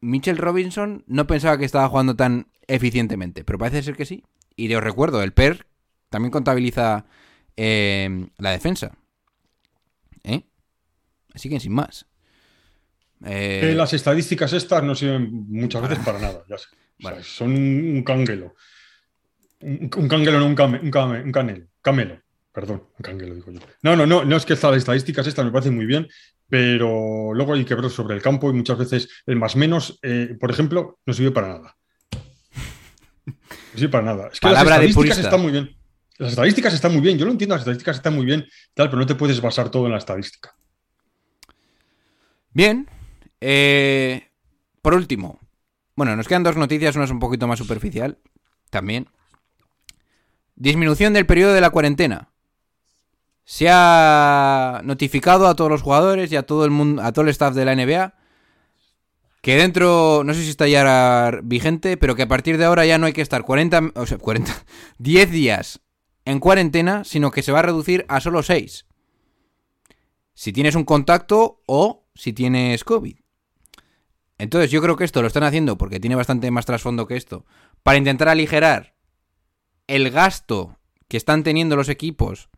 Speaker 2: Mitchell Robinson no pensaba que estaba jugando tan eficientemente, pero parece ser que sí. Y os recuerdo, el PER también contabiliza eh, la defensa. ¿Eh? Así que sin más. Eh,
Speaker 3: Que las estadísticas estas no sirven muchas veces para nada, ya sé. O sea,
Speaker 2: Vale.
Speaker 3: son un, canguelo. Un, un canguelo, no un, came- un, came- un canelo. Camelo. Perdón, un canguelo digo yo. No, no, no, no es que estas estadísticas estas me parecen muy bien, pero luego hay que ver sobre el campo y muchas veces el más menos, eh, por ejemplo, no sirve para nada. No sirve para nada. Es que
Speaker 2: Palabra
Speaker 3: las estadísticas están muy bien. Las estadísticas están muy bien, yo lo entiendo, las estadísticas están muy bien, tal, pero no te puedes basar todo en la estadística.
Speaker 2: Bien. eh, por último. Bueno, nos quedan dos noticias, una es un poquito más superficial. También. Disminución del periodo de la cuarentena. Se ha notificado a todos los jugadores y a todo el mundo, a todo el staff de la NBA que dentro, no sé si está ya vigente, pero que a partir de ahora ya no hay que estar 40, o sea, 40, 10 días en cuarentena, sino que se va a reducir a solo 6. Si tienes un contacto o si tienes COVID. Entonces yo creo que esto lo están haciendo porque tiene bastante más trasfondo que esto, para intentar aligerar el gasto que están teniendo los equipos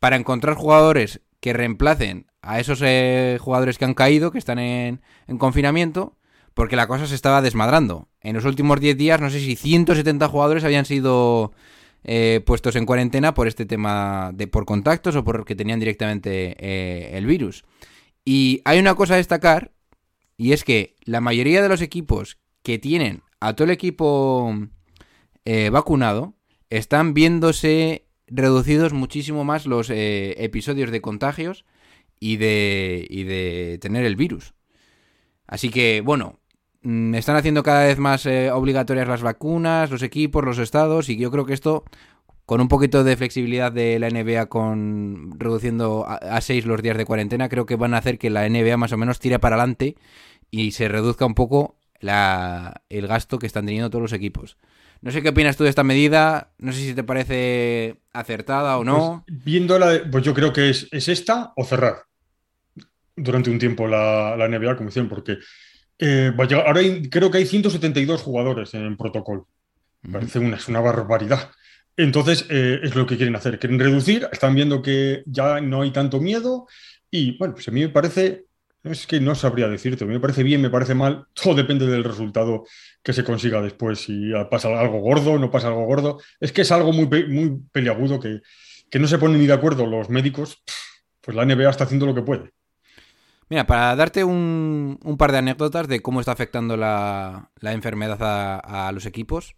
Speaker 2: para encontrar jugadores que reemplacen a esos eh, jugadores que han caído, que están en, en confinamiento, porque la cosa se estaba desmadrando. En los últimos 10 días, no sé si 170 jugadores habían sido eh, puestos en cuarentena por este tema de por contactos o porque tenían directamente eh, el virus. Y hay una cosa a destacar, y es que la mayoría de los equipos que tienen a todo el equipo vacunado están viéndose reducidos muchísimo más los eh, episodios de contagios y de, y de tener el virus. Así que, bueno, mm, están haciendo cada vez más eh, obligatorias las vacunas, los equipos, los estados, y yo creo que esto, con un poquito de flexibilidad de la NBA, con reduciendo a, a seis los días de cuarentena, creo que van a hacer que la NBA más o menos tire para adelante y se reduzca un poco la, el gasto que están teniendo todos los equipos. No sé qué opinas tú de esta medida, no sé si te parece acertada o no.
Speaker 3: Pues, viendo la, pues yo creo que es, es esta o cerrar durante un tiempo la, la NBA, como dicen, porque eh, va a llegar- ahora hay- creo que hay 172 jugadores en protocolo. Parece una, es una barbaridad. Entonces, eh, es lo que quieren hacer. Quieren reducir, están viendo que ya no hay tanto miedo y, bueno, pues a mí me parece, es que no sabría decirte, me parece bien, me parece mal, todo depende del resultado que se consiga después, si pasa algo gordo, no pasa algo gordo. Es que es algo muy, muy peliagudo que, que no se ponen ni de acuerdo los médicos, pues la NBA está haciendo lo que puede.
Speaker 2: Mira, para darte un, un par de anécdotas de cómo está afectando la, la enfermedad a, a los equipos.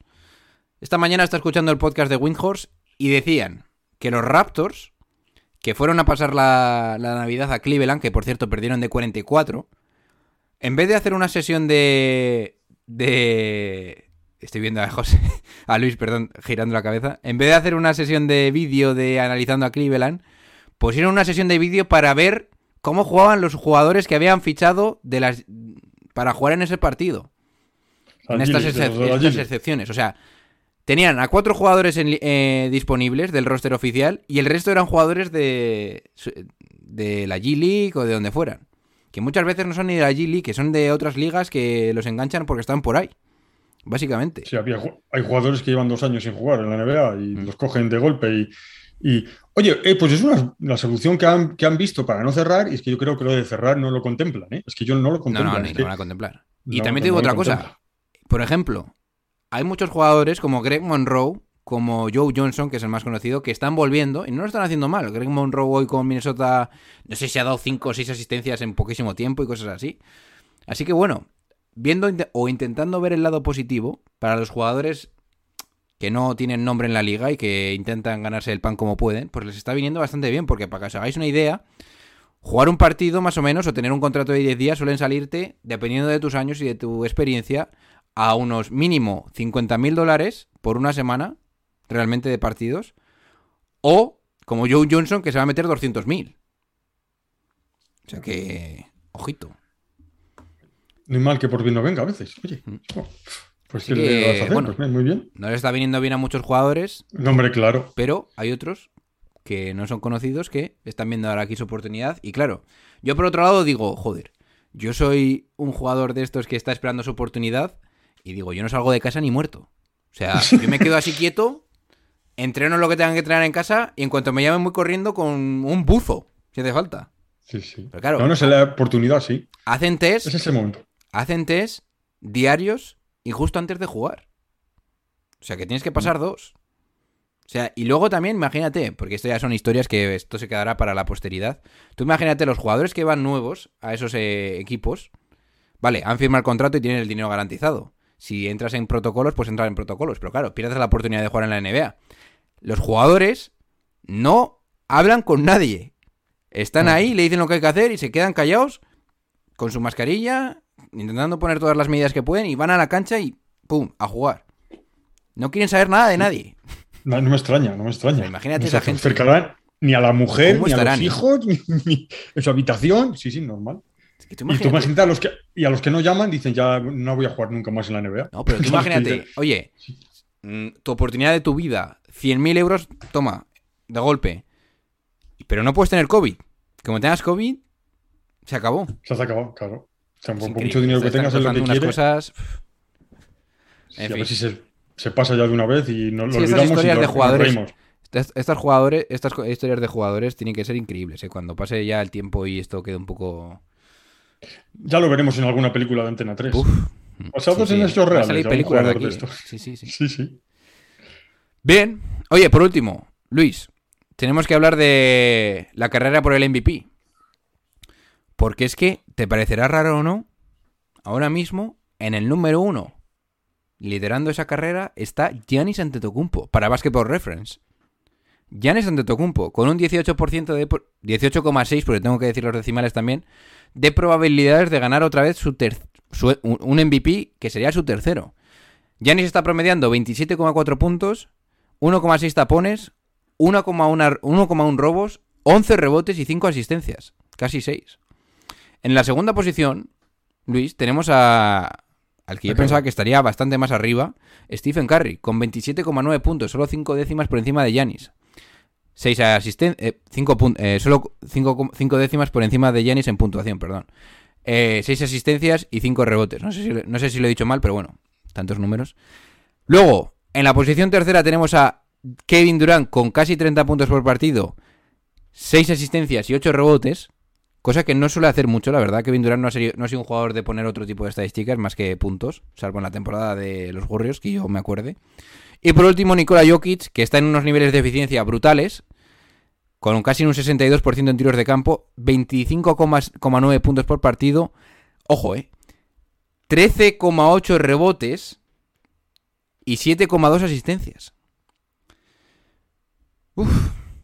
Speaker 2: Esta mañana está escuchando el podcast de Windhorse y decían que los Raptors, que fueron a pasar la, la Navidad a Cleveland, que por cierto perdieron de 44, en vez de hacer una sesión de... de estoy viendo a José, a Luis, perdón, girando la cabeza, en vez de hacer una sesión de vídeo de analizando a Cleveland, pusieron una sesión de vídeo para ver cómo jugaban los jugadores que habían fichado de las para jugar en ese partido. En estas, excep- excepciones. O sea, tenían a cuatro jugadores en eh, disponibles del roster oficial y el resto eran jugadores de, de la G League o de donde fueran. Que muchas veces no son ni de la G League, que son de otras ligas que los enganchan porque están por ahí. Básicamente.
Speaker 3: Sí, había hay jugadores que llevan dos años sin jugar en la NBA y
Speaker 2: Mm.
Speaker 3: los cogen de golpe. Y, y- oye, eh, pues es una, la solución que han, que han visto para no cerrar, y es que yo creo que lo de cerrar no lo contemplan. ¿eh? Es que yo no lo
Speaker 2: No,
Speaker 3: contemplan.
Speaker 2: no, ni lo van a contemplar. Y
Speaker 3: no,
Speaker 2: también te
Speaker 3: no
Speaker 2: digo otra cosa. Por ejemplo, hay muchos jugadores como Greg Monroe, como Joe Johnson, que es el más conocido, que están volviendo y no lo están haciendo mal. Greg Monroe hoy con Minnesota, no sé si ha dado 5 o 6 asistencias en poquísimo tiempo y cosas así. Así que bueno, viendo o intentando ver el lado positivo para los jugadores que no tienen nombre en la liga y que intentan ganarse el pan como pueden, pues les está viniendo bastante bien, porque para que os hagáis una idea, jugar un partido más o menos o tener un contrato de 10 días suelen salirte, dependiendo de tus años y de tu experiencia, a unos mínimo 50 mil dólares por una semana, realmente de partidos, o como Joe Johnson que se va a meter 200.000. O sea que, ojito.
Speaker 3: Hay mal que por bien no venga a veces. Oye, oh, pues ¿qué le
Speaker 2: que,
Speaker 3: vas a hacer?
Speaker 2: bueno.
Speaker 3: Pues bien, muy bien.
Speaker 2: No le está viniendo bien a muchos jugadores,
Speaker 3: No, hombre, claro.
Speaker 2: pero hay otros que no son conocidos que están viendo ahora aquí su oportunidad. Y claro, yo por otro lado digo, joder, yo soy un jugador de estos que está esperando su oportunidad y digo, yo no salgo de casa ni muerto. O sea, yo me quedo así quieto, entreno lo que tengan que entrenar en casa y en cuanto me llamen voy corriendo con un buzo, si hace falta.
Speaker 3: Sí, sí.
Speaker 2: Pero claro.
Speaker 3: No, no, es la oportunidad, sí.
Speaker 2: Hacen test,
Speaker 3: Es ese momento.
Speaker 2: hacen test diarios y justo antes de jugar. O sea que tienes que pasar dos. O sea, y luego también, imagínate, porque esto ya son historias que esto se quedará para la posteridad. Tú imagínate los jugadores que van nuevos a esos eh, equipos. Vale, han firmado el contrato y tienen el dinero garantizado. Si entras en protocolos, pues entrar en protocolos. Pero claro, pierdes la oportunidad de jugar en la NBA. Los jugadores no hablan con nadie. Están ahí, le dicen lo que hay que hacer y se quedan callados con su mascarilla, intentando poner todas las medidas que pueden y van a la cancha y ¡pum! a jugar. No quieren saber nada de nadie.
Speaker 3: No, no me extraña, no me extraña.
Speaker 2: Imagínate
Speaker 3: No
Speaker 2: esa gente.
Speaker 3: acercarán ni a la mujer,
Speaker 2: ¿Cómo
Speaker 3: ni a los hijos, ni, ni en su habitación. Sí, sí, normal. Y tú
Speaker 2: imagínate-
Speaker 3: a los que, y a los que no llaman, dicen ya no voy a jugar nunca más en la NBA.
Speaker 2: No, pero tú imagínate, oye, mm, tu oportunidad de tu vida, 100.000 euros, toma, de golpe. Pero no puedes tener COVID. Como tengas COVID, se acabó.
Speaker 3: Se has acabado, claro. O sea,
Speaker 2: Es
Speaker 3: por
Speaker 2: increíble.
Speaker 3: mucho dinero que tengas es lo que
Speaker 2: unas cosas.
Speaker 3: Sí, a ver si se, se pasa ya de una vez y no lo
Speaker 2: Sí, estas
Speaker 3: olvidamos
Speaker 2: historias de jugadores-. Estas, estas jugadores, estas co- historias de jugadores tienen que ser increíbles, ¿eh? Cuando pase ya el tiempo y esto quede un poco.
Speaker 3: Ya lo veremos en alguna película de Antena 3.
Speaker 2: Uf.
Speaker 3: Basados
Speaker 2: Sí,
Speaker 3: en
Speaker 2: sí, a
Speaker 3: reales,
Speaker 2: salir películas de. Sí, sí, sí.
Speaker 3: Sí, sí.
Speaker 2: Bien. Oye, por último, Luis, tenemos que hablar de la carrera por el MVP. Porque es que, ¿te parecerá raro o no? Ahora mismo, en el número uno, liderando esa carrera, está Giannis Antetokounmpo, para Basketball Reference. Giannis Antetokounmpo, con un 18% de... por- 18,6, porque tengo que decir los decimales también, de probabilidades de ganar otra vez su ter- su- un MVP que sería su tercero. Giannis está promediando 27,4 puntos, 1,6 tapones, 1,1 1,1 robos, 11 rebotes y 5 asistencias. Casi 6. En la segunda posición, Luis, tenemos a, al que yo pensaba que estaría bastante más arriba, Stephen Curry, con 27,9 puntos, solo 5 décimas por encima de Giannis. 6 asistencias, 5 solo 5 décimas por encima de Giannis en puntuación, perdón. 6 asistencias y 5 rebotes. No sé, si, no sé si lo he dicho mal, pero bueno, tantos números. Luego, en la posición tercera tenemos a Kevin Durant con casi 30 puntos por partido, 6 asistencias y 8 rebotes, cosa que no suele hacer mucho, la verdad. Kevin Durant no ha, sido, no ha sido un jugador de poner otro tipo de estadísticas más que puntos, salvo en la temporada de los Warriors, que yo me acuerde. Y por último, Nikola Jokic, que está en unos niveles de eficiencia brutales, con casi un 62% en tiros de campo, 25,9 puntos por partido. Ojo, eh. 13,8 rebotes y 7,2 asistencias. Uf,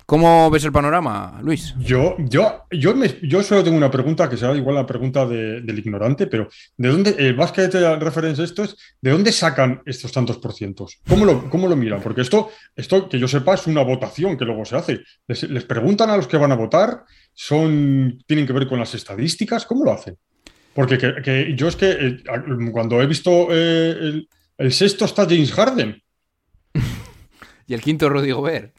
Speaker 2: ¿Cómo ves el panorama, Luis?
Speaker 3: Yo, yo, yo, me- yo solo tengo una pregunta que será igual la pregunta de- del ignorante, pero ¿de dónde, el Basket Reference esto es, ¿de dónde sacan estos tantos por cientos? ¿Cómo lo, cómo lo miran? Porque esto, esto, que yo sepa, es una votación que luego se hace. Les, les preguntan a los que van a votar, son, tienen que ver con las estadísticas, ¿cómo lo hacen? Porque que, que yo es que eh, cuando he visto eh, el, el sexto está James Harden.
Speaker 2: Y el quinto, Rudy Gobert.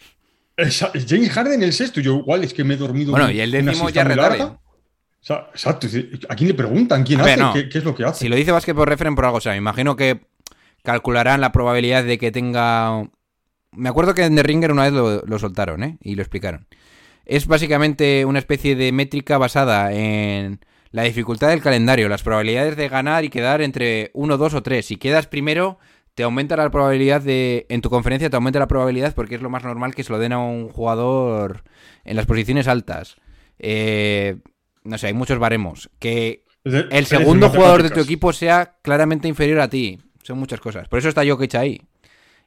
Speaker 3: Esa- James Harden el sexto, yo igual es que me he dormido.
Speaker 2: Bueno, y el décimo ya
Speaker 3: larga. O sea, exacto. ¿A quién le preguntan? ¿Quién
Speaker 2: ver,
Speaker 3: hace?
Speaker 2: no.
Speaker 3: ¿Qué, qué es lo que hace?
Speaker 2: Si lo dice Basketball Reference por algo, o sea, me imagino que calcularán la probabilidad de que tenga... Me acuerdo que en The Ringer una vez lo, lo soltaron, ¿eh? Y lo explicaron. Es básicamente una especie de métrica basada en la dificultad del calendario, las probabilidades de ganar y quedar entre 1, 2 o 3. Si quedas primero, te aumenta la probabilidad de... En tu conferencia te aumenta la probabilidad porque es lo más normal que se lo den a un jugador en las posiciones altas. Eh, no sé, hay muchos baremos. Que el segundo jugador de tu equipo sea claramente inferior a ti. Son muchas cosas. Por eso está Jokic ahí.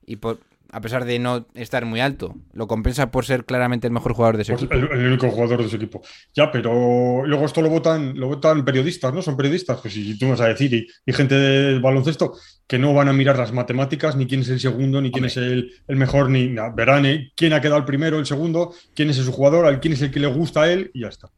Speaker 2: Y por- a pesar de no estar muy alto. Lo compensa por ser claramente el mejor jugador de ese
Speaker 3: Pues
Speaker 2: equipo.
Speaker 3: el, el único jugador de su equipo. Ya, pero luego esto lo votan, lo votan periodistas, ¿no? Son periodistas. Pues si tú vas a decir, y, y gente del baloncesto, que no van a mirar las matemáticas, ni quién es el segundo, ni quién
Speaker 2: Hombre.
Speaker 3: es el, el mejor, ni nada. verán eh, quién ha quedado el primero, el segundo, quién es su jugador, al quién es el que le gusta a él, y ya está.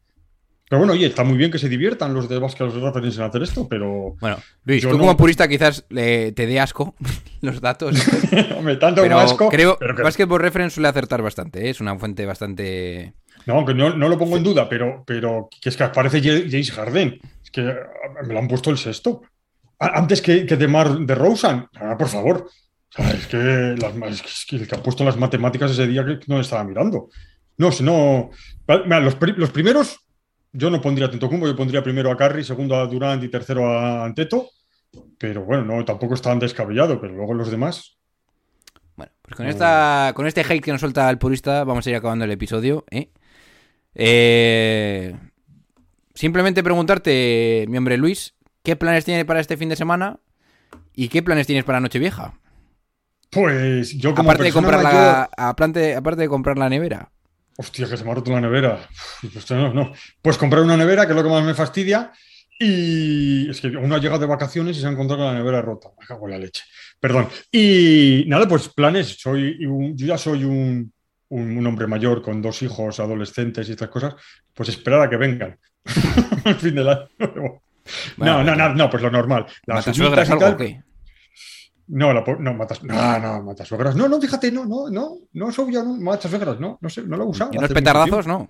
Speaker 3: Pero bueno, oye, está muy bien que se diviertan los de básquet, los referees en hacer esto, pero
Speaker 2: Bueno, Luis, tú
Speaker 3: no-
Speaker 2: como purista quizás le- te dé asco los datos.
Speaker 3: hombre, tanto
Speaker 2: pero
Speaker 3: asco.
Speaker 2: creo
Speaker 3: pero que-
Speaker 2: Basketball Reference suele acertar bastante. ¿eh? Es una fuente bastante...
Speaker 3: No, aunque no, no lo pongo en duda, pero, pero que es que aparece Ja- James Harden. Es que ah, me lo han puesto el sexto. Antes que, que de Mar de Rosen. Ah, por favor. Es, que las, es el que ha puesto las matemáticas ese día que no estaba mirando. No, no. Mira, los, los primeros, yo no pondría a Tentocumbo, yo pondría primero a Curry, segundo a Durant y tercero a Anteto. Pero bueno, no, tampoco es tan descabellado, pero luego los demás.
Speaker 2: Bueno, pues con, esta, con este hate que nos suelta el purista vamos a ir acabando el episodio. ¿eh? Eh, simplemente preguntarte, mi hombre Luis, ¿qué planes tienes para este fin de semana? ¿Y qué planes tienes para Nochevieja?
Speaker 3: Pues yo como
Speaker 2: Aparte de, comprar
Speaker 3: mayor-
Speaker 2: la, aparte, aparte de comprar la nevera.
Speaker 3: Hostia, que se me ha roto la nevera. Pues no, no. Pues comprar una nevera, que es lo que más me fastidia. Y es que uno ha llegado de vacaciones y se ha encontrado con la nevera rota. Me cago en la leche. Perdón. Y nada, pues planes. Soy un- yo ya soy un, un- un hombre mayor con dos hijos adolescentes y estas cosas. Pues esperar a que vengan. Al fin del año.
Speaker 2: Bueno,
Speaker 3: no, no, no, no, pues lo normal. Las
Speaker 2: ¿Matasuegras
Speaker 3: uñitas y
Speaker 2: algo
Speaker 3: tal,
Speaker 2: o qué?
Speaker 3: No, la no, matas, no, no, matasuegras. No, no, fíjate, no, no, no, no soy yo, no, matasuegras, no, no sé, no lo he usado.
Speaker 2: ¿Y
Speaker 3: mucho
Speaker 2: petardazos? No.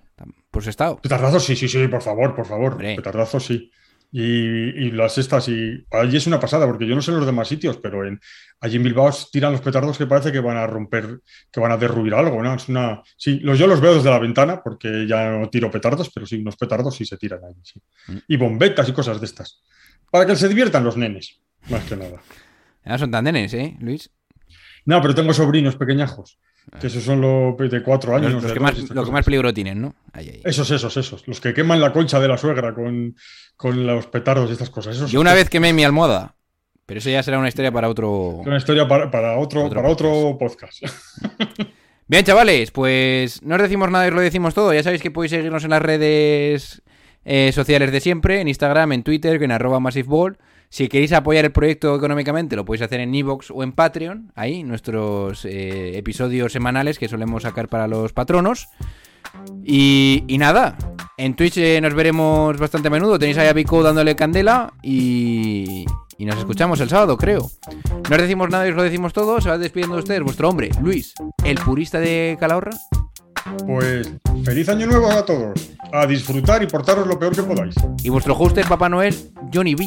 Speaker 2: Pues estado.
Speaker 3: Petardazos, sí, sí, sí, por favor, por favor.
Speaker 2: Hombre.
Speaker 3: Petardazos, sí. Y, y las estas, y allí es una pasada, porque yo no sé en los demás sitios, pero en, allí en Bilbao tiran los petardos que parece que van a romper, que van a derruir algo, ¿no? Es una. Sí, los, yo los veo desde la ventana, porque ya no tiro petardos, pero sí, unos petardos sí se tiran allí, sí.
Speaker 2: Mm.
Speaker 3: Y bombetas y cosas de estas. Para que se diviertan los nenes, más que nada.
Speaker 2: Ya son tan nenes, ¿eh, Luis?
Speaker 3: No, pero tengo sobrinos pequeñajos, que esos son los de cuatro años.
Speaker 2: Los, que más, que peligro tienen, ¿no? Ahí, ahí.
Speaker 3: Esos, esos, esos. Los que queman la concha de la suegra con, con los petardos y estas cosas. Esos,
Speaker 2: Yo una vez quemé mi almohada, pero eso ya será una historia para otro...
Speaker 3: Una historia para, para otro,
Speaker 2: Otro
Speaker 3: para otro podcast.
Speaker 2: Bien, chavales, pues no os decimos nada y os lo decimos todo. Ya sabéis que podéis seguirnos en las redes eh, sociales de siempre, en Instagram, en Twitter, en arroba MassiveBall. Si queréis apoyar el proyecto económicamente, lo podéis hacer en Evox o en Patreon. Ahí, nuestros eh, episodios semanales que solemos sacar para los patronos. Y, y nada, en Twitch eh, nos veremos bastante a menudo. Tenéis ahí a Vico dándole candela y, y nos escuchamos el sábado, creo. No os decimos nada y os lo decimos todo. Se va despidiendo de ustedes vuestro hombre, Luis, el purista de Calahorra.
Speaker 3: Pues feliz año nuevo a todos. A disfrutar y portaros lo peor que podáis.
Speaker 2: Y vuestro hoster, Papá Noel, Johnny B.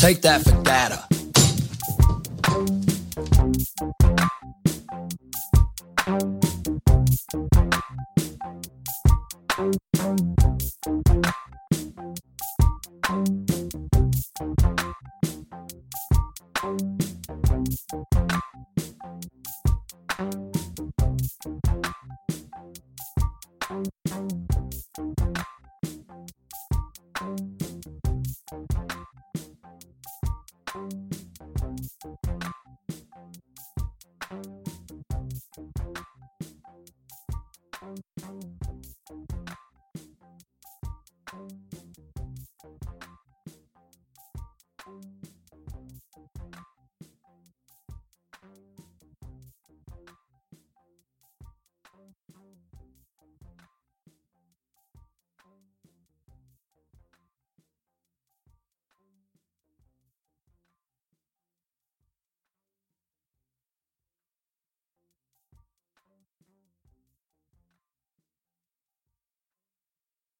Speaker 5: Take that for data.